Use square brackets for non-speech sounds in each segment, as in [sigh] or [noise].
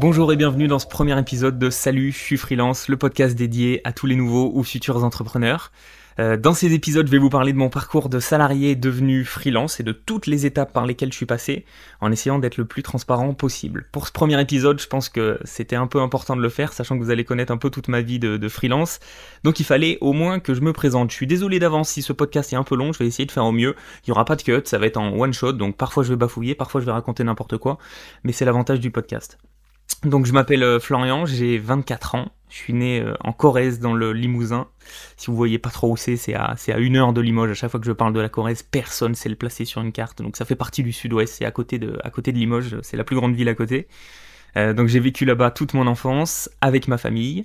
Bonjour et bienvenue dans ce premier épisode de Salut, je suis freelance, le podcast dédié à tous les nouveaux ou futurs entrepreneurs. Euh, dans ces épisodes, je vais vous parler de mon parcours de salarié devenu freelance et de toutes les étapes par lesquelles je suis passé, en essayant d'être le plus transparent possible. Pour ce premier épisode, je pense que c'était un peu important de le faire, sachant que vous allez connaître un peu toute ma vie de, freelance. Donc il fallait au moins que je me présente. Je suis désolé d'avance si ce podcast est un peu long, je vais essayer de faire au mieux. Il n'y aura pas de cut, ça va être en one shot, donc parfois je vais bafouiller, parfois je vais raconter n'importe quoi, mais c'est l'avantage du podcast. Donc je m'appelle euh, Florian, j'ai 24 ans, je suis né euh, en Corrèze dans le Limousin. Si vous voyez pas trop où c'est, c'est à, une heure de Limoges. À chaque fois que je parle de la Corrèze, personne sait le placer sur une carte. Donc ça fait partie du sud-ouest, c'est à côté de, à côté de Limoges, c'est la plus grande ville à côté. Euh, donc j'ai vécu là-bas toute mon enfance avec ma famille.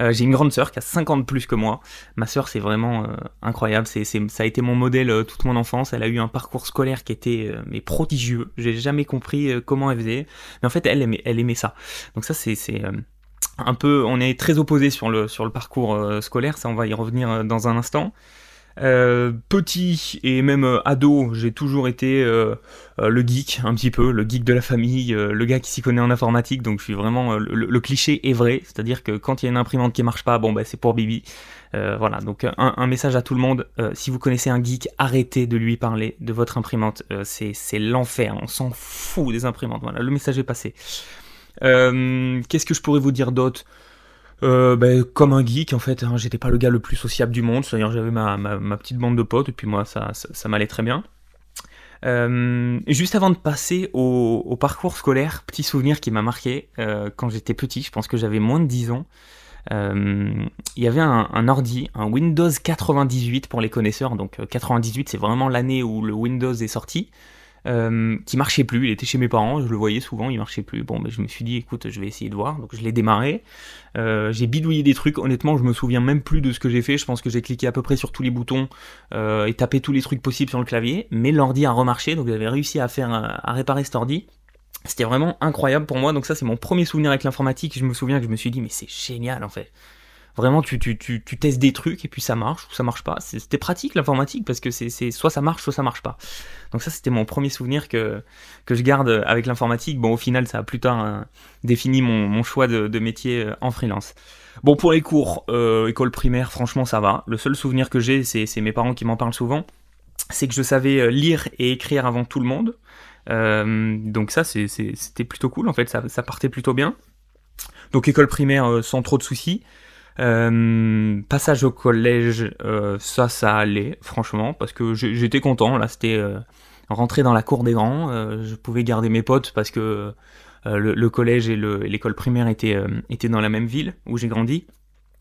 Euh, j'ai une grande sœur qui a 50 plus que moi. Ma sœur, c'est vraiment euh, incroyable. C'est, ça a été mon modèle euh, toute mon enfance. Elle a eu un parcours scolaire qui était mais prodigieux. J'ai jamais compris comment elle faisait. Mais en fait, elle aimait, elle aimait ça. Donc ça, c'est, c'est un peu. On est très opposés sur le, sur le parcours scolaire. Ça, on va y revenir dans un instant. Euh, petit et même euh, ado, j'ai toujours été euh, le geek, un petit peu, le geek de la famille, le gars qui s'y connaît en informatique, donc je suis vraiment le, cliché est vrai, c'est-à-dire que quand il y a une imprimante qui marche pas, bon bah c'est pour Bibi. voilà, donc un, message à tout le monde, si vous connaissez un geek, arrêtez de lui parler de votre imprimante, c'est l'enfer, on s'en fout des imprimantes, voilà, le message est passé. Qu'est-ce que je pourrais vous dire d'autre? Euh, ben, comme un geek en fait, hein, j'étais pas le gars le plus sociable du monde, c'est-à-dire j'avais ma, ma, petite bande de potes et puis moi ça, ça, m'allait très bien. Euh, juste avant de passer au, parcours scolaire, petit souvenir qui m'a marqué euh, quand j'étais petit, je pense que j'avais moins de 10 ans. il y avait un, un, ordi, un Windows 98 pour les connaisseurs, donc 98 c'est vraiment l'année où le Windows est sorti. Euh, qui marchait plus. Il était chez mes parents, je le voyais souvent, il marchait plus. Bon, mais je me suis dit, écoute, je vais essayer de voir. Donc je l'ai démarré. Euh, j'ai bidouillé des trucs. Honnêtement, je me souviens même plus de ce que j'ai fait. Je pense que j'ai cliqué à peu près sur tous les boutons euh, et tapé tous les trucs possibles sur le clavier. Mais l'ordi a remarché, donc j'avais réussi à faire à réparer cet ordi. C'était vraiment incroyable pour moi. Donc ça, c'est mon premier souvenir avec l'informatique. Je me souviens que je me suis dit, mais c'est génial en fait. Vraiment, tu, tu, tu, tu, testes des trucs et puis ça marche ou ça marche pas. C'était pratique l'informatique parce que c'est soit ça marche, soit ça marche pas. Donc ça, c'était mon premier souvenir que, que je garde avec l'informatique. Bon, au final, ça a plus tard hein, défini mon, choix de, métier euh, en freelance. Bon, pour les cours, euh, école primaire, franchement, ça va. Le seul souvenir que j'ai, c'est mes parents qui m'en parlent souvent, c'est que je savais euh, lire et écrire avant tout le monde. Euh, donc ça, c'était plutôt cool, en fait, ça, ça partait plutôt bien. Donc école primaire sans trop de soucis. Euh, passage au collège, euh, ça, ça allait, franchement, parce que j'étais content. Là, c'était euh, rentrer dans la cour des grands. je pouvais garder mes potes parce que le, collège et l'école primaire étaient, étaient dans la même ville où j'ai grandi.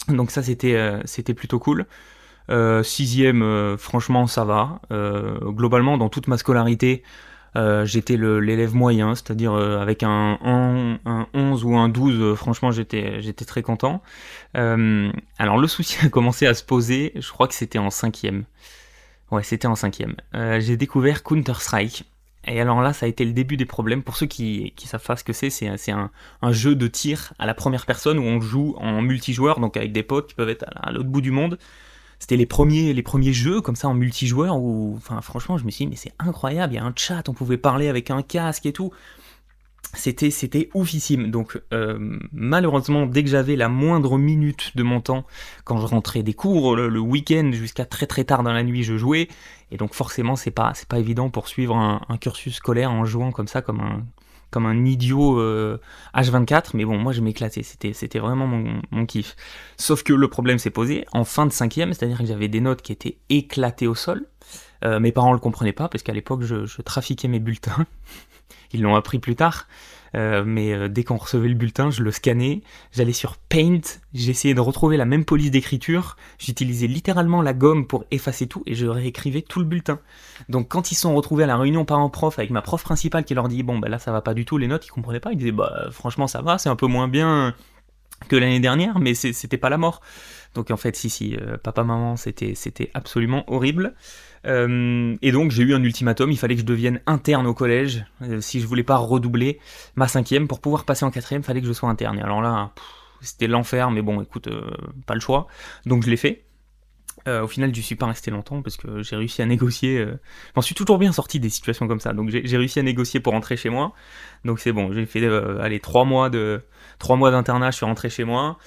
Donc ça, c'était c'était plutôt cool. sixième, franchement, ça va. globalement, dans toute ma scolarité, euh, j'étais l'élève moyen, c'est-à-dire euh, avec un, un, 11 ou un 12, euh, franchement j'étais très content. alors le souci a commencé à se poser, je crois que c'était en cinquième. Ouais, c'était en cinquième. J'ai découvert Counter-Strike. Et alors là, ça a été le début des problèmes. Pour ceux qui, qui savent pas ce que c'est, c'est un, jeu de tir à la première personne où on joue en multijoueur, donc avec des potes qui peuvent être à l'autre bout du monde c'était les premiers, jeux comme ça en multijoueur où, enfin, franchement, je me suis dit, mais c'est incroyable, il y a un chat, on pouvait parler avec un casque et tout. C'était, c'était oufissime. Donc, euh, malheureusement, dès que j'avais la moindre minute de mon temps, quand je rentrais des cours, le, week-end jusqu'à très très tard dans la nuit, je jouais. Et donc, forcément, c'est pas, c'est pas évident pour suivre un cursus scolaire en jouant comme ça, comme un, comme un idiot H24, euh, mais bon, moi je m'éclatais, c'était, c'était vraiment mon, kiff. Sauf que le problème s'est posé en fin de cinquième, c'est-à-dire que j'avais des notes qui étaient éclatées au sol. Euh, mes parents le comprenaient pas parce qu'à l'époque je trafiquais mes bulletins. [laughs] Ils l'ont appris plus tard. Euh, mais euh, dès qu'on recevait le bulletin, je le scannais, j'allais sur Paint, j'essayais de retrouver la même police d'écriture, j'utilisais littéralement la gomme pour effacer tout et je réécrivais tout le bulletin. Donc quand ils sont retrouvés à la réunion parents-prof avec ma prof principale qui leur dit bon bah là ça va pas du tout les notes, ils comprenaient pas, ils disaient bah franchement ça va, c'est un peu moins bien que l'année dernière, mais c'était pas la mort. Donc en fait si si, euh, papa maman c'était c'était absolument horrible. Euh, et donc j'ai eu un ultimatum, il fallait que je devienne interne au collège, euh, si je voulais pas redoubler ma cinquième, pour pouvoir passer en quatrième, il fallait que je sois interne. Et alors là, c'était l'enfer, mais bon, écoute, euh, pas le choix. Donc je l'ai fait. au final, je suis pas resté longtemps parce que j'ai réussi à négocier. Je m'en suis toujours bien sorti des situations comme ça. Donc j'ai réussi à négocier pour rentrer chez moi. Donc c'est bon. J'ai fait allez trois mois de trois mois d'internat. Je suis rentré chez moi.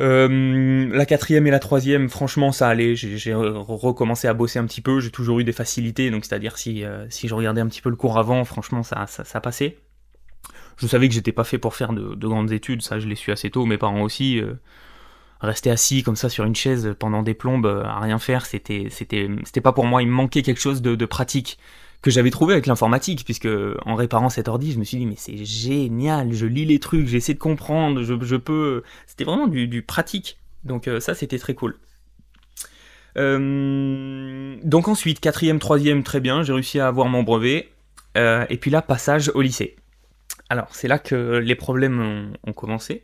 Euh, la quatrième et la troisième, franchement, ça allait. J'ai recommencé à bosser un petit peu. J'ai toujours eu des facilités, donc c'est-à-dire si, euh, si je regardais un petit peu le cours avant, franchement, ça, ça, passait. Je savais que j'étais pas fait pour faire de, grandes études, ça je l'ai su assez tôt. Mes parents aussi. Euh, rester assis comme ça sur une chaise pendant des plombes à rien faire, c'était c'était c'était pas pour moi. Il me manquait quelque chose de, de pratique que j'avais trouvé avec l'informatique, puisque en réparant cet ordi, je me suis dit mais c'est génial, je lis les trucs, j'essaie de comprendre, je, je peux. C'était vraiment du, pratique. Donc euh, ça c'était très cool. Euh, donc ensuite, quatrième, troisième, très bien, j'ai réussi à avoir mon brevet. Euh, et puis là, passage au lycée. Alors c'est là que les problèmes ont, commencé.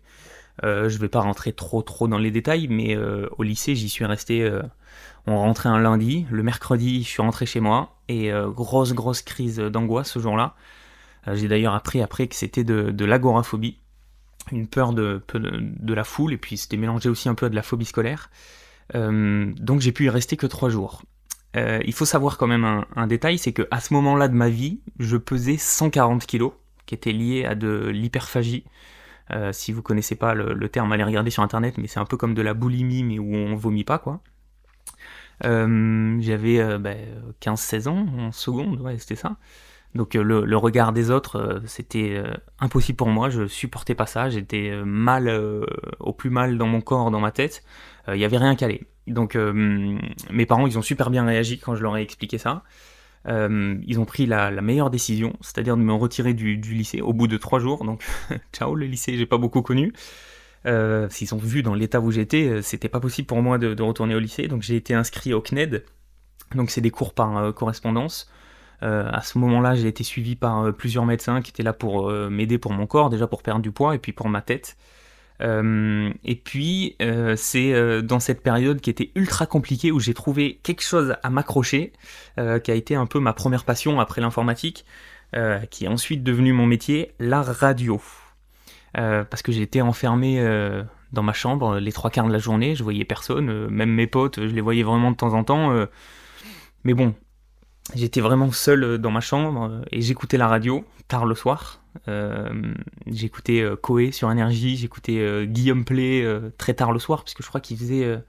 Je vais pas rentrer trop trop dans les détails, mais au lycée j'y suis resté on rentrait un lundi, le mercredi, je suis rentré chez moi, et euh, grosse, grosse crise d'angoisse ce jour-là. Euh, j'ai d'ailleurs appris après que c'était de, l'agoraphobie, une peur de, de, la foule, et puis c'était mélangé aussi un peu de la phobie scolaire. Euh, donc j'ai pu y rester que trois jours. il faut savoir quand même un, détail, c'est que à ce moment-là de ma vie, je pesais 140 kilos, qui était lié à de l'hyperphagie. Si vous connaissez pas le, terme, allez regarder sur internet, mais c'est un peu comme de la boulimie, mais où on vomit pas, quoi. Euh, j'avais 15-16 euh, bah, ans en seconde, c'était ça. Donc euh, le, regard des autres, c'était impossible pour moi, je supportais pas ça, j'étais mal, au plus mal dans mon corps, dans ma tête, il n'y avait rien calé. Donc mes parents, ils ont super bien réagi quand je leur ai expliqué ça. Ils ont pris la, meilleure décision, c'est-à-dire de me retirer du, lycée au bout de trois jours. Donc [laughs] ciao le lycée, j'ai pas beaucoup connu. Euh, s'ils ont vu dans l'état où j'étais, euh, c'était pas possible pour moi de, retourner au lycée, donc j'ai été inscrit au CNED, donc c'est des cours par euh, correspondance. à ce moment-là, j'ai été suivi par plusieurs médecins qui étaient là pour m'aider pour mon corps, déjà pour perdre du poids et puis pour ma tête. Et puis, c'est dans cette période qui était ultra compliquée où j'ai trouvé quelque chose à m'accrocher, qui a été un peu ma première passion après l'informatique, qui est ensuite devenu mon métier, la radio. Euh, parce que j'étais enfermé euh, dans ma chambre les trois quarts de la journée, je voyais personne, euh, même mes potes, je les voyais vraiment de temps en temps. mais bon, j'étais vraiment seul dans ma chambre et j'écoutais la radio tard le soir. j'écoutais Koé sur Énergie, j'écoutais Guillaume Play très tard le soir, puisque je crois qu'il faisait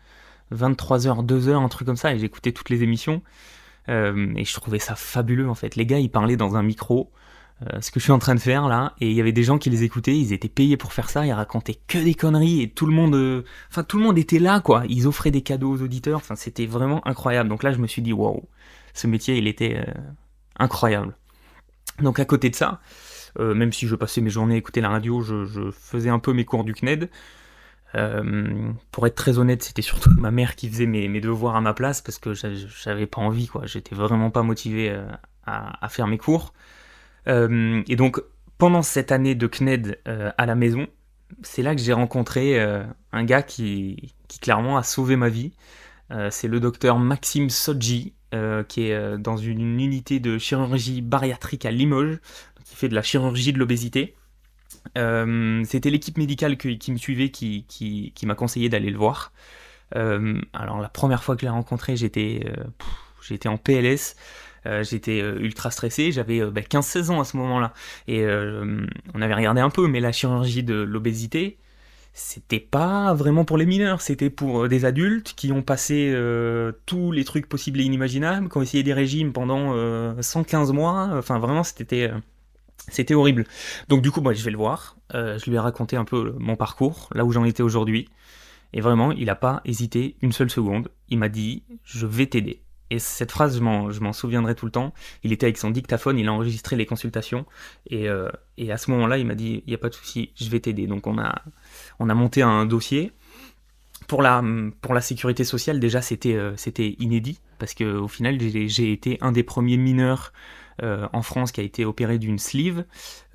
23h, 2h, un truc comme ça, et j'écoutais toutes les émissions. et je trouvais ça fabuleux en fait. Les gars, ils parlaient dans un micro. Euh, ce que je suis en train de faire là, et il y avait des gens qui les écoutaient, ils étaient payés pour faire ça, ils racontaient que des conneries, et tout le monde, euh, enfin tout le monde était là quoi, ils offraient des cadeaux aux auditeurs, c'était vraiment incroyable. Donc là je me suis dit waouh, ce métier il était euh, incroyable. Donc à côté de ça, même si je passais mes journées à écouter la radio, je, faisais un peu mes cours du CNED. pour être très honnête, c'était surtout ma mère qui faisait mes, devoirs à ma place parce que j'avais pas envie, quoi. J'étais vraiment pas motivé à, faire mes cours. Euh, et donc, pendant cette année de CNED euh, à la maison, c'est là que j'ai rencontré euh, un gars qui, qui, clairement a sauvé ma vie. c'est le docteur Maxime Sodji, qui est dans une unité de chirurgie bariatrique à Limoges, qui fait de la chirurgie de l'obésité. C'était l'équipe médicale qui me suivait qui, qui, m'a conseillé d'aller le voir. alors la première fois que je l'ai rencontré, j'étais en PLS. Euh, j'étais euh, ultra stressé, j'avais 15-16 bah, ans à ce moment-là. Et euh, on avait regardé un peu, mais la chirurgie de l'obésité, c'était pas vraiment pour les mineurs, c'était pour des adultes qui ont passé tous les trucs possibles et inimaginables, qui ont essayé des régimes pendant 115 mois, enfin vraiment c'était c'était horrible. Donc du coup, moi je vais le voir, je lui ai raconté un peu mon parcours, là où j'en étais aujourd'hui, et vraiment, il n'a pas hésité une seule seconde, il m'a dit, je vais t'aider. Et cette phrase, je m'en souviendrai tout le temps. Il était avec son dictaphone, il a enregistré les consultations. Et, euh, à ce moment-là, il m'a dit, il n'y a pas de souci, je vais t'aider. Donc on a, on a monté un dossier. Pour la, sécurité sociale, déjà, c'était euh, c'était inédit. Parce qu'au final, j'ai été un des premiers mineurs euh, en France qui a été opéré d'une sleeve.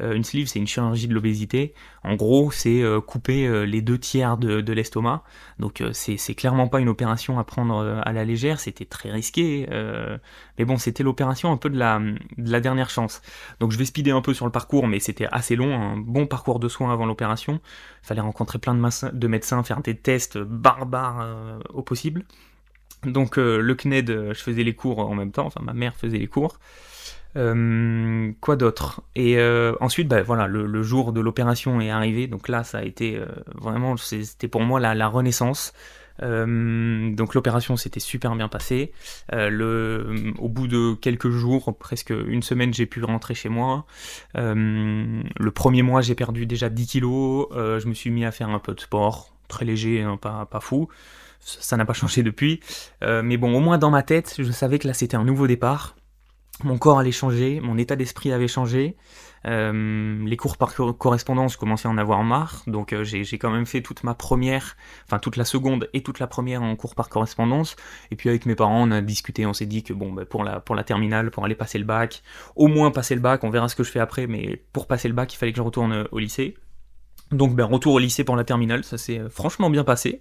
Euh, une sleeve, c'est une chirurgie de l'obésité. En gros, c'est euh, couper les deux tiers de, l'estomac. Donc c'est clairement pas une opération à prendre à la légère, c'était très risqué. mais bon, c'était l'opération un peu de la, de la dernière chance. Donc je vais speeder un peu sur le parcours, mais c'était assez long, un bon parcours de soins avant l'opération. Il fallait rencontrer plein de médecins, faire des tests barbares au possible. Donc le CNED, je faisais les cours en même temps, enfin ma mère faisait les cours. Euh, quoi d'autre? Et euh, ensuite, bah, voilà, le, jour de l'opération est arrivé, donc là, ça a été euh, vraiment, c'était pour moi la, renaissance. donc l'opération s'était super bien passée. le, au bout de quelques jours, presque une semaine, j'ai pu rentrer chez moi. le premier mois, j'ai perdu déjà 10 kilos. je me suis mis à faire un peu de sport, très léger, hein, pas, pas fou ça n'a pas [laughs] changé depuis. mais bon, au moins dans ma tête, je savais que là c'était un nouveau départ mon corps allait changer, mon état d'esprit avait changé. Euh, les cours par correspondance, je commençais à en avoir marre, donc euh, j'ai quand même fait toute ma première, enfin toute la seconde et toute la première en cours par correspondance. Et puis avec mes parents, on a discuté, on s'est dit que bon, bah, pour la pour la terminale, pour aller passer le bac, au moins passer le bac, on verra ce que je fais après, mais pour passer le bac, il fallait que je retourne euh, au lycée. Donc ben retour au lycée pour la terminale, ça s'est franchement bien passé.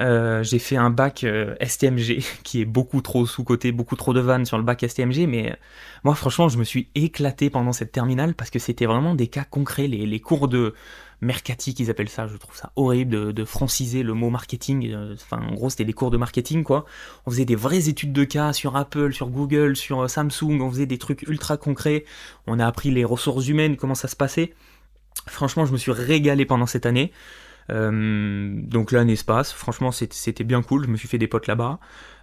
Euh, j'ai fait un bac euh, STMG [laughs] qui est beaucoup trop sous-côté, beaucoup trop de vannes sur le bac STMG, mais euh, moi franchement je me suis éclaté pendant cette terminale parce que c'était vraiment des cas concrets, les, cours de mercati qu'ils appellent ça, je trouve ça horrible de, franciser le mot marketing, en gros c'était des cours de marketing quoi, on faisait des vraies études de cas sur Apple, sur Google, sur Samsung, on faisait des trucs ultra concrets, on a appris les ressources humaines, comment ça se passait, franchement je me suis régalé pendant cette année, donc là, un espace, franchement c'était bien cool, je me suis fait des potes là-bas.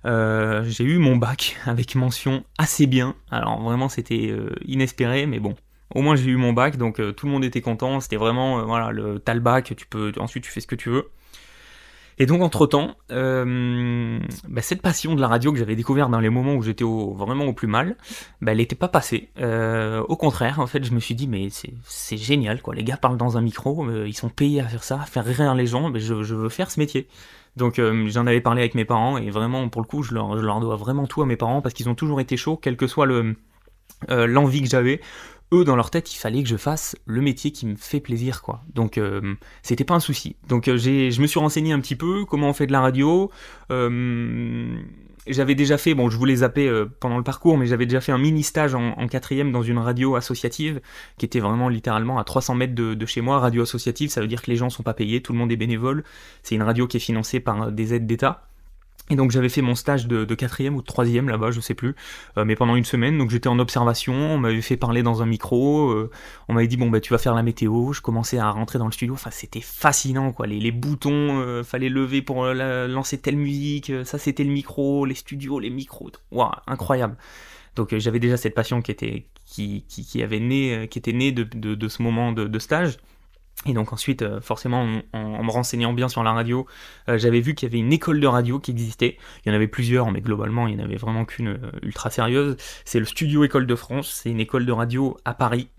Euh, j'ai eu mon bac [laughs] avec mention assez bien, alors vraiment c'était euh, inespéré, mais bon, au moins j'ai eu mon bac, donc tout le monde était content, c'était vraiment, voilà, le, t'as le bac, tu peux, ensuite tu fais ce que tu veux. Et donc entre-temps, euh, bah, cette passion de la radio que j'avais découvert dans les moments où j'étais vraiment au plus mal, bah, elle n'était pas passée. Euh, au contraire, en fait, je me suis dit, mais c'est génial, quoi. Les gars parlent dans un micro, euh, ils sont payés à faire ça, à faire rire les gens, mais je, veux faire ce métier. Donc j'en avais parlé avec mes parents, et vraiment, pour le coup, je leur, dois vraiment tout à mes parents, parce qu'ils ont toujours été chauds, quel que soit le l'envie que j'avais eux dans leur tête il fallait que je fasse le métier qui me fait plaisir quoi. Donc euh, c'était pas un souci. Donc euh, j'ai je me suis renseigné un petit peu comment on fait de la radio. Euh, j'avais déjà fait bon je voulais zapper pendant le parcours mais j'avais déjà fait un mini stage en, quatrième dans une radio associative qui était vraiment littéralement à 300 mètres de, de, chez moi. Radio associative ça veut dire que les gens sont pas payés tout le monde est bénévole. C'est une radio qui est financée par des aides d'État et donc j'avais fait mon stage de, quatrième ou de troisième là-bas, je sais plus, euh, mais pendant une semaine. Donc j'étais en observation, on m'avait fait parler dans un micro, euh, on m'avait dit bon bah tu vas faire la météo. Je commençais à rentrer dans le studio, enfin c'était fascinant quoi. Les, boutons, euh, fallait lever pour lancer telle musique, ça c'était le micro, les studios, les micros, waouh incroyable. Donc j'avais déjà cette passion qui était qui, qui, avait né, qui était née de, de, ce moment de stage. Et donc ensuite, euh, forcément, en, me renseignant bien sur la radio, euh, j'avais vu qu'il y avait une école de radio qui existait. Il y en avait plusieurs, mais globalement, il n'y en avait vraiment qu'une euh, ultra sérieuse. C'est le Studio École de France. C'est une école de radio à Paris.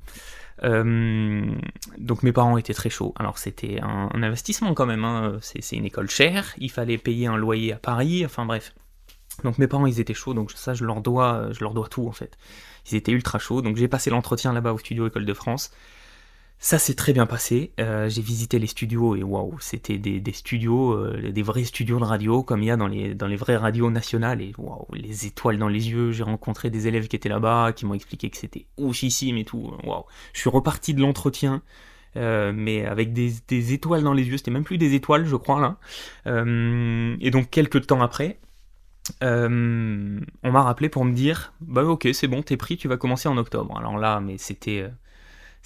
donc mes parents étaient très chauds. Alors c'était un, investissement quand même. Hein. C'est une école chère. Il fallait payer un loyer à Paris. Enfin bref. Donc mes parents ils étaient chauds. Donc ça je leur dois, je leur dois tout en fait. Ils étaient ultra chauds. Donc j'ai passé l'entretien là-bas au Studio École de France. Ça s'est très bien passé. Euh, j'ai visité les studios et waouh, c'était des, studios, euh, des vrais studios de radio comme il y a dans les, vraies radios nationales. Et waouh, les étoiles dans les yeux. J'ai rencontré des élèves qui étaient là-bas, qui m'ont expliqué que c'était oufissime et tout. Waouh, je suis reparti de l'entretien. Euh, mais avec des, des, étoiles dans les yeux, c'était même plus des étoiles, je crois là. et donc quelques temps après, on m'a rappelé pour me dire, bah ok, c'est bon, t'es pris, tu vas commencer en octobre. Alors là, mais c'était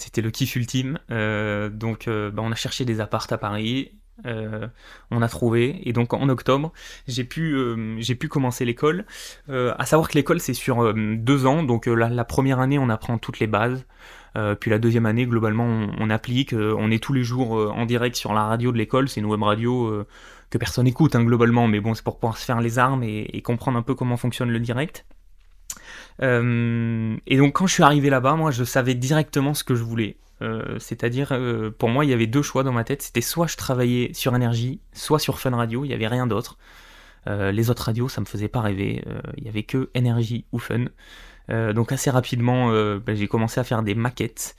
c'était le kiff ultime. Euh, donc euh, bah, on a cherché des appartes à Paris. Euh, on a trouvé. Et donc en octobre j'ai pu commencer l'école. À savoir que l'école c'est sur deux ans. Donc la, première année on apprend toutes les bases. Puis la deuxième année globalement on, applique on est tous les jours en direct sur la radio de l'école. C'est une web radio que personne écoute hein, globalement. Mais bon c'est pour pouvoir se faire les armes et comprendre un peu comment fonctionne le direct et donc quand je suis arrivé là-bas, moi je savais directement ce que je voulais. Euh, c'est-à-dire, euh, pour moi, il y avait deux choix dans ma tête. C'était soit je travaillais sur énergie, soit sur Fun Radio. Il n'y avait rien d'autre. les autres radios, ça me faisait pas rêver. Il y avait que énergie ou Fun. donc assez rapidement, ben, j'ai commencé à faire des maquettes.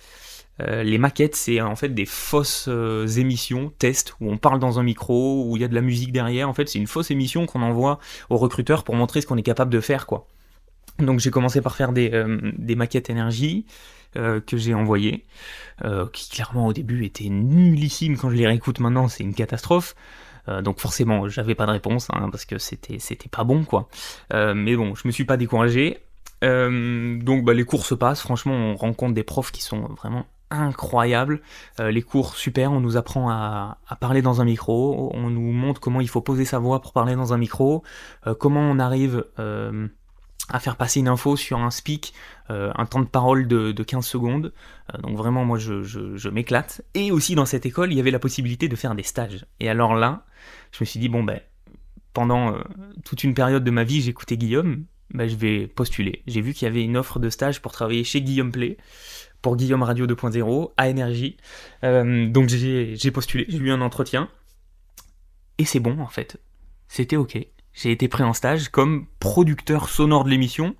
les maquettes, c'est en fait des fausses émissions, tests, où on parle dans un micro, où il y a de la musique derrière. En fait, c'est une fausse émission qu'on envoie aux recruteurs pour montrer ce qu'on est capable de faire, quoi. Donc j'ai commencé par faire des, euh, maquettes énergie. que j'ai envoyé, qui clairement au début était nullissime. Quand je les réécoute maintenant, c'est une catastrophe. donc forcément, j'avais pas de réponse hein, parce que c'était c'était pas bon quoi. mais bon, je me suis pas découragé. donc bah, les cours se passent. Franchement, on rencontre des profs qui sont vraiment incroyable. Euh, les cours super, on nous apprend à, parler dans un micro, on nous montre comment il faut poser sa voix pour parler dans un micro, euh, comment on arrive euh, à faire passer une info sur un speak, un temps de parole de, 15 secondes. donc vraiment, moi, je, m'éclate. Et aussi dans cette école, il y avait la possibilité de faire des stages. Et alors là, je me suis dit, bon ben, pendant toute une période de ma vie, j'écoutais Guillaume, ben, je vais postuler. J'ai vu qu'il y avait une offre de stage pour travailler chez Guillaume Play pour Guillaume Radio 2.0 à Énergie. Euh, donc j'ai postulé, j'ai eu un entretien. Et c'est bon en fait. C'était ok. J'ai été pris en stage comme producteur sonore de l'émission.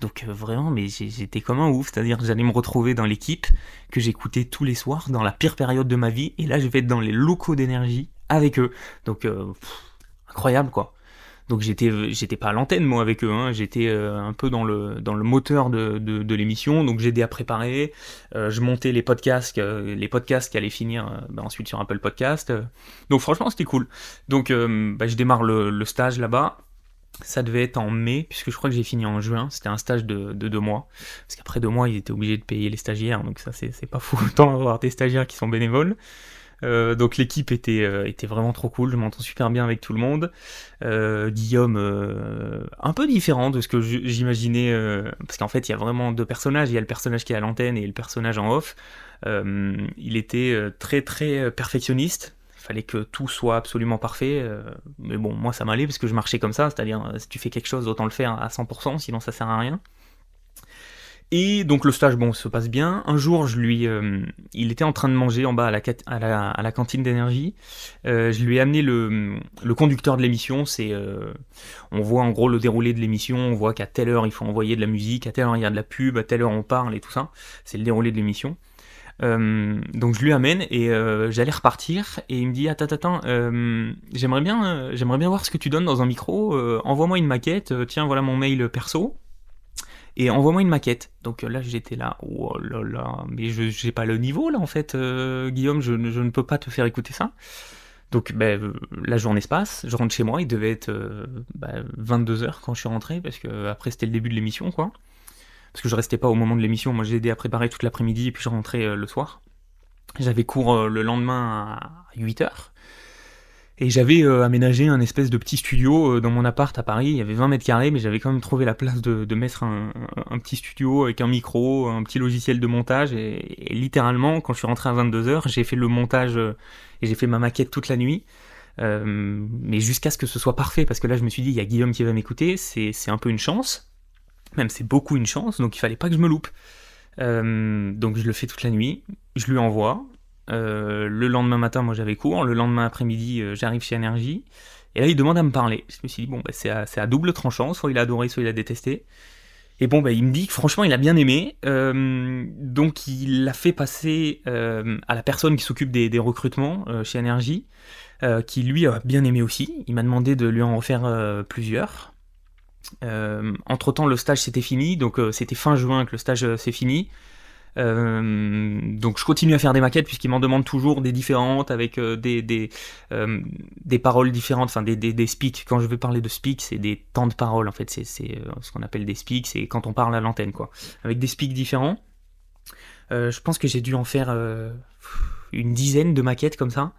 Donc euh, vraiment, mais j'étais comme un ouf. C'est-à-dire j'allais me retrouver dans l'équipe que j'écoutais tous les soirs dans la pire période de ma vie. Et là, je vais être dans les locaux d'énergie avec eux. Donc euh, incroyable quoi. Donc j'étais j'étais pas à l'antenne moi avec eux, hein. j'étais euh, un peu dans le moteur de, l'émission, donc j'aidais à préparer, euh, je montais les podcasts euh, les podcasts qui allaient finir bah, ensuite sur Apple Podcast. donc franchement c'était cool. Donc bah, je démarre le, stage là-bas. Ça devait être en mai, puisque je crois que j'ai fini en juin. C'était un stage de, de, deux mois. Parce qu'après deux mois, ils étaient obligés de payer les stagiaires. Donc ça, c'est pas fou. [laughs] Autant avoir des stagiaires qui sont bénévoles. Euh, donc l'équipe était, euh, était vraiment trop cool, je m'entends super bien avec tout le monde. Euh, Guillaume, un peu différent de ce que j'imaginais, parce qu'en fait il y a vraiment deux personnages, il y a le personnage qui est à l'antenne et le personnage en off. il était très très perfectionniste, il fallait que tout soit absolument parfait, mais bon moi ça m'allait parce que je marchais comme ça, c'est-à-dire si tu fais quelque chose autant le faire à 100%, sinon ça sert à rien. Et donc le stage, bon, se passe bien. Un jour, je lui, euh, il était en train de manger en bas à la, cantine d'énergie. Euh, je lui ai amené le, le conducteur de l'émission. C'est, euh, on voit en gros le déroulé de l'émission. On voit qu'à telle heure il faut envoyer de la musique, à telle heure il y a de la pub, à telle heure on parle et tout ça. C'est le déroulé de l'émission. donc je lui amène et j'allais repartir et il me dit attends attends j'aimerais bien j'aimerais bien voir ce que tu donnes dans un micro envoie-moi une maquette tiens voilà mon mail perso et envoie-moi une maquette. Donc là, j'étais là, oh là là, mais je j'ai pas le niveau là en fait, euh, Guillaume, je, ne peux pas te faire écouter ça. Donc ben, euh, la journée se passe, je rentre chez moi, il devait être 22h euh, ben, quand je suis rentré, parce que après c'était le début de l'émission quoi. Parce que je restais pas au moment de l'émission, moi j'ai aidé à préparer toute l'après-midi et puis je rentrais le soir. J'avais cours le lendemain à 8h. Et j'avais euh, aménagé un espèce de petit studio euh, dans mon appart à Paris. Il y avait 20 mètres carrés, mais j'avais quand même trouvé la place de, mettre un, un, petit studio avec un micro, un petit logiciel de montage. Et, littéralement, quand je suis rentré à 22h, j'ai fait le montage euh, et j'ai fait ma maquette toute la nuit. mais jusqu'à ce que ce soit parfait, parce que là je me suis dit, il y a Guillaume qui va m'écouter, c'est un peu une chance. Même c'est beaucoup une chance, donc il fallait pas que je me loupe. donc je le fais toute la nuit, je lui envoie, euh, le lendemain matin, moi j'avais cours. Le lendemain après-midi, euh, j'arrive chez Énergie. Et là, il demande à me parler. Je me suis dit, bon, bah, c'est à, double tranchant. Soit il a adoré, soit il a détesté. Et bon, bah, il me dit que franchement, il a bien aimé. Euh, donc, il l'a fait passer à la personne qui s'occupe des, recrutements chez Énergie, qui lui a bien aimé aussi. Il m'a demandé de lui en refaire plusieurs. entre temps, le stage s'était fini. Donc, c'était fin juin que le stage s'est fini. Euh, donc je continue à faire des maquettes puisqu'ils m'en demandent toujours des différentes avec euh, des, des, euh, des, paroles différentes, enfin des, des, des, speaks. Quand je vais parler de speak, c'est des temps de parole en fait, c'est ce qu'on appelle des speaks, c'est quand on parle à l'antenne quoi, avec des speaks différents. je pense que j'ai dû en faire une dizaine de maquettes comme ça.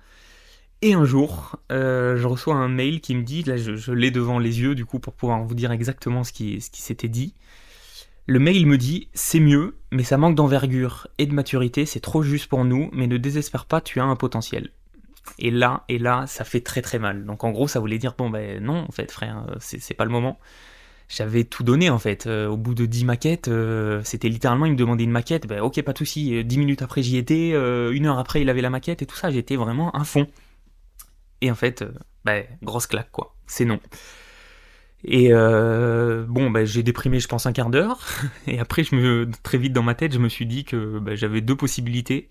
Et un jour, je reçois un mail qui me dit, là je, je l'ai devant les yeux du coup pour pouvoir vous dire exactement ce qui, ce qui s'était dit. Le mail me dit c'est mieux, mais ça manque d'envergure et de maturité, c'est trop juste pour nous, mais ne désespère pas, tu as un potentiel. Et là, et là, ça fait très très mal. Donc en gros, ça voulait dire bon ben non, en fait, frère, euh, c'est pas le moment. J'avais tout donné en fait. Euh, au bout de 10 maquettes, euh, c'était littéralement, il me demandait une maquette. Ben ok, pas de souci. 10 minutes après, j'y étais. une heure après, il avait la maquette et tout ça. J'étais vraiment à fond. Et en fait, ben, grosse claque quoi. C'est non. Et euh, bon, bah, j'ai déprimé, je pense, un quart d'heure. [laughs] Et après, je me, très vite dans ma tête, je me suis dit que bah, j'avais deux possibilités.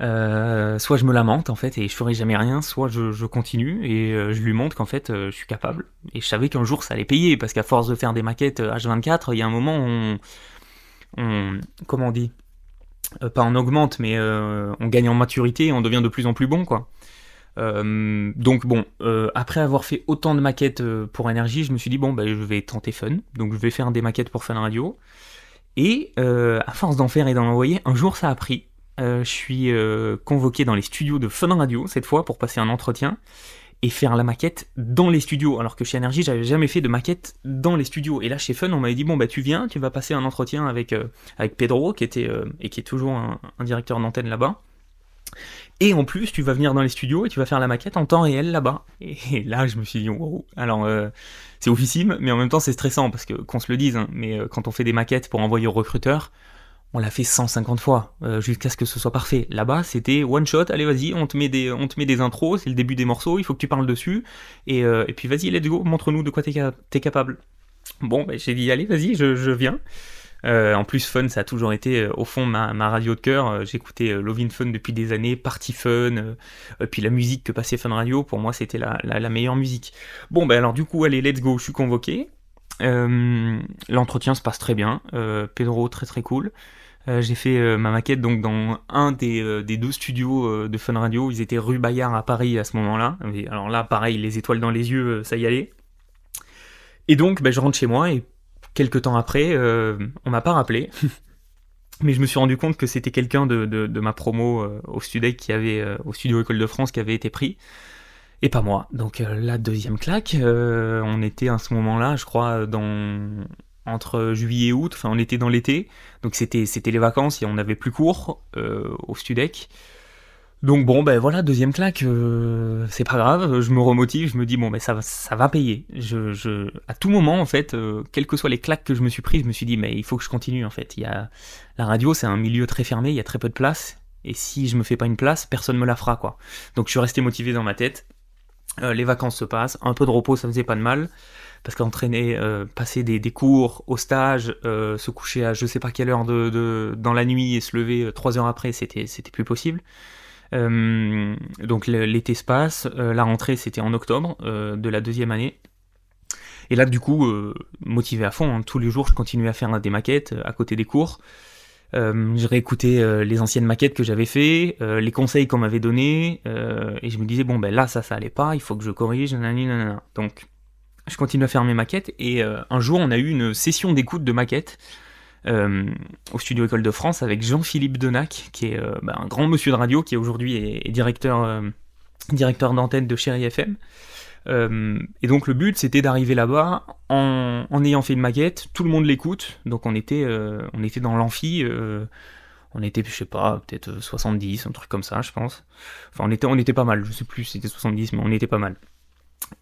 Euh, soit je me lamente en fait et je ferai jamais rien, soit je, continue et euh, je lui montre qu'en fait je suis capable. Et je savais qu'un jour ça allait payer parce qu'à force de faire des maquettes H24, il y a un moment on, on comment on dit pas en augmente, mais on gagne en maturité et on devient de plus en plus bon, quoi. Donc bon, après avoir fait autant de maquettes pour énergie, je me suis dit bon, bah, je vais tenter Fun, donc je vais faire des maquettes pour Fun Radio. Et à force d'en faire et d'en envoyer, un jour ça a pris. je suis convoqué dans les studios de Fun Radio cette fois pour passer un entretien et faire la maquette dans les studios. Alors que chez Energy, j'avais jamais fait de maquette dans les studios. Et là, chez Fun, on m'avait dit bon bah tu viens, tu vas passer un entretien avec euh, Pedro, qui était euh, et qui est toujours un, directeur d'antenne là-bas. Et en plus, tu vas venir dans les studios et tu vas faire la maquette en temps réel là-bas. Et, là, je me suis dit, wow. Alors, euh, c'est officime, mais en même temps, c'est stressant parce que, qu'on se le dise, hein, mais quand on fait des maquettes pour envoyer aux recruteurs, on l'a fait 150 fois euh, jusqu'à ce que ce soit parfait. Là-bas, c'était one shot, allez vas-y, on te met des, intros, c'est le début des morceaux, il faut que tu parles dessus, et, euh, puis vas-y, let's go, montre-nous de quoi t'es, es capable. Bon, ben, j'ai dit, allez, vas-y, je, viens. Euh, en plus, Fun, ça a toujours été au fond ma, radio de cœur. J'écoutais Lovin Fun depuis des années, Party Fun, puis la musique que passait Fun Radio, pour moi, c'était la, la, meilleure musique. Bon, ben alors du coup, allez, let's go, je suis convoqué. L'entretien se passe très bien. Pedro, très très cool. Euh, j'ai fait euh, ma maquette donc dans un des, euh, des deux studios de Fun Radio. Ils étaient rue Bayard à Paris à ce moment-là. Alors là, pareil, les étoiles dans les yeux, ça y allait. Et donc, ben, je rentre chez moi et quelques temps après, on m'a pas rappelé. [laughs] Mais je me suis rendu compte que c'était quelqu'un de, de, ma promo au Studec qui avait, au Studio École de France qui avait été pris. Et pas moi. Donc la deuxième claque, on était à ce moment-là, je crois, dans entre juillet et août, enfin on était dans l'été, donc c'était c'était les vacances et on avait plus cours euh, au Studec. Donc bon ben voilà deuxième claque, euh, c'est pas grave, je me remotive, je me dis bon ben ça ça va payer. Je, je à tout moment en fait, euh, quelles que soient les claques que je me suis pris, je me suis dit mais il faut que je continue en fait. Il la radio c'est un milieu très fermé, il y a très peu de place et si je me fais pas une place, personne me la fera quoi. Donc je suis resté motivé dans ma tête. les vacances se passent, un peu de repos ça faisait pas de mal parce qu'entraîner, euh, passer des, cours au stage, euh, se coucher à je sais pas quelle heure dans la nuit et se lever euh, trois heures après, c'était plus possible. Donc l'été se passe, la rentrée c'était en octobre de la deuxième année. Et là du coup, motivé à fond, hein, tous les jours je continuais à faire des maquettes à côté des cours. Euh, je réécoutais les anciennes maquettes que j'avais fait, les conseils qu'on m'avait donnés, et je me disais bon ben là ça ça allait pas, il faut que je corrige, nanana. Donc je continue à faire mes maquettes et euh, un jour on a eu une session d'écoute de maquettes euh, au studio École de France avec Jean-Philippe Denac, qui est euh, bah, un grand monsieur de radio qui aujourd'hui est, directeur, directeur d'antenne de Chéri FM. et donc le but c'était d'arriver là-bas en, en, ayant fait une maquette, tout le monde l'écoute, donc on était, on était dans l'amphi, on était, je sais pas, peut-être 70, un truc comme ça, je pense. Enfin, on était, on était pas mal, je sais plus si c'était 70, mais on était pas mal.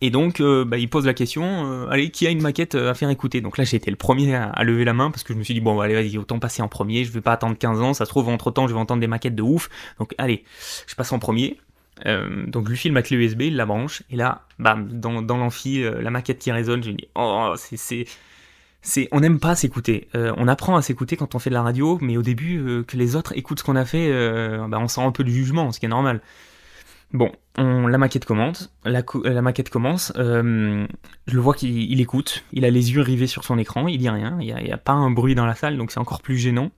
Et donc, euh, bah, il pose la question, euh, allez, qui a une maquette euh, à faire écouter? Donc là, j'ai été le premier à, lever la main parce que je me suis dit, bon, bah, allez, vas-y, autant passer en premier, je vais pas attendre 15 ans, ça se trouve, entre-temps, je vais entendre des maquettes de ouf. Donc, allez, je passe en premier. donc, lui file ma clé USB, il la branche, et là, bam, dans, dans l'amphi, la maquette qui résonne, je me dis, oh, c'est... c'est on n'aime pas s'écouter. on apprend à s'écouter quand on fait de la radio, mais au début, que les autres écoutent ce qu'on a fait, bah, on sent un peu du jugement, ce qui est normal. Bon, la maquette commence, la, maquette commence, euh, je le vois qu'il écoute, il a les yeux rivés sur son écran, il dit rien, il n'y a, pas un bruit dans la salle, donc c'est encore plus gênant.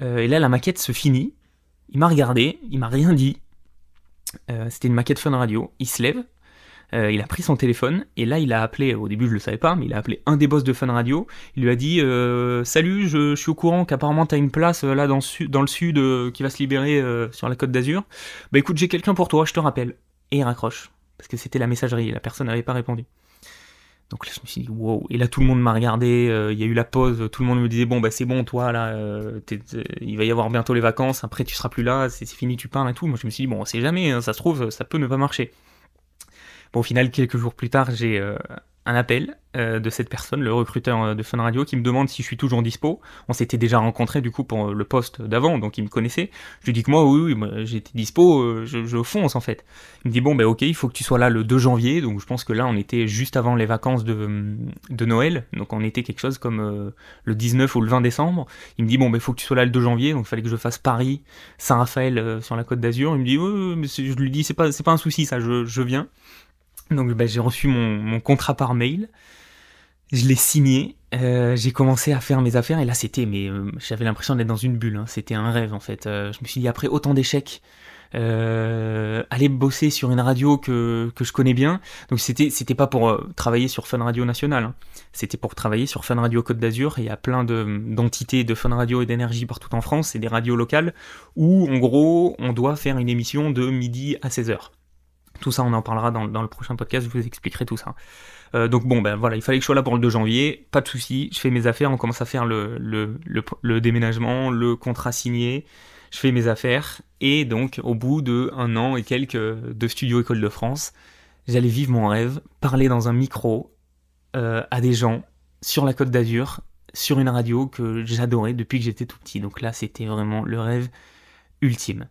Euh, et là, la maquette se finit, il m'a regardé, il m'a rien dit. Euh, c'était une maquette fun radio, il se lève, euh, il a pris son téléphone et là il a appelé, au début je le savais pas, mais il a appelé un des boss de Fun Radio. Il lui a dit euh, Salut, je, suis au courant qu'apparemment tu as une place euh, là dans, le sud qui va se libérer sur la côte d'Azur. Bah écoute, j'ai quelqu'un pour toi, je te rappelle. Et il raccroche. Parce que c'était la messagerie, la personne n'avait pas répondu. Donc là, je me suis dit, wow. Et là, tout le monde m'a regardé, il y a eu la pause, tout le monde me disait, bon, bah c'est bon, toi, là, il va y avoir bientôt les vacances, après tu seras plus là, c'est fini, tu pars et tout. Moi, je me suis dit, bon, on sait jamais, hein, ça se trouve, ça peut ne pas marcher. Bon, au final, quelques jours plus tard, j'ai euh, un appel euh, de cette personne, le recruteur euh, de Fun Radio, qui me demande si je suis toujours dispo. On s'était déjà rencontré du coup pour le poste d'avant, donc il me connaissait. Je lui dis que moi, oui, j'étais dispo, je, fonce en fait. Il me dit bon, ben ok, il faut que tu sois là le 2 janvier, donc je pense que là, on était juste avant les vacances de, de Noël, donc on était quelque chose comme le 19 ou le 20 décembre. Il me dit bon, ben il faut que tu sois là le 2 janvier, donc il fallait que je fasse Paris, Saint-Raphaël sur la côte d'Azur. Il me dit oui, mais je lui dis c'est pas, pas un souci, ça, je, je viens. Donc bah, j'ai reçu mon, contrat par mail. Je l'ai signé, euh, j'ai commencé à faire mes affaires et là c'était, mais euh, j'avais l'impression d'être dans une bulle. Hein. C'était un rêve en fait. Euh, je me suis dit après autant d'échecs, aller bosser sur une radio que, que je connais bien. Donc c'était c'était pas pour travailler sur Fun Radio National. Hein. C'était pour travailler sur Fun Radio Côte d'Azur. Il y a plein de d'entités de Fun Radio et d'énergie partout en France. C'est des radios locales où en gros on doit faire une émission de midi à 16h. Tout ça on en parlera dans, dans le prochain podcast. Je vous expliquerai tout ça. Euh, donc bon, ben voilà, il fallait que je sois là pour le 2 janvier, pas de souci, je fais mes affaires, on commence à faire le, le, le, déménagement, le contrat signé, je fais mes affaires, et donc au bout de un an et quelques de Studio École de France, j'allais vivre mon rêve, parler dans un micro euh, à des gens sur la côte d'Azur, sur une radio que j'adorais depuis que j'étais tout petit. Donc là, c'était vraiment le rêve ultime.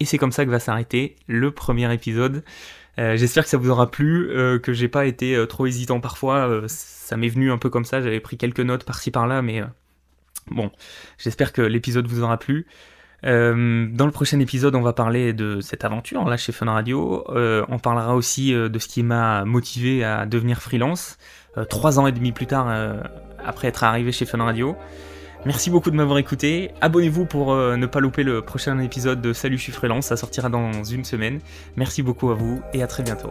Et c'est comme ça que va s'arrêter le premier épisode euh, j'espère que ça vous aura plu, euh, que j'ai pas été euh, trop hésitant parfois. ça m'est venu un peu comme ça, j'avais pris quelques notes par-ci par-là, mais bon, j'espère que l'épisode vous aura plu. dans le prochain épisode, on va parler de cette aventure là chez Fun Radio. on parlera aussi de ce qui m'a motivé à devenir freelance trois ans et demi plus tard après être arrivé chez Fun Radio. Merci beaucoup de m'avoir écouté. Abonnez-vous pour euh, ne pas louper le prochain épisode de Salut, je suis freelance. Ça sortira dans une semaine. Merci beaucoup à vous et à très bientôt.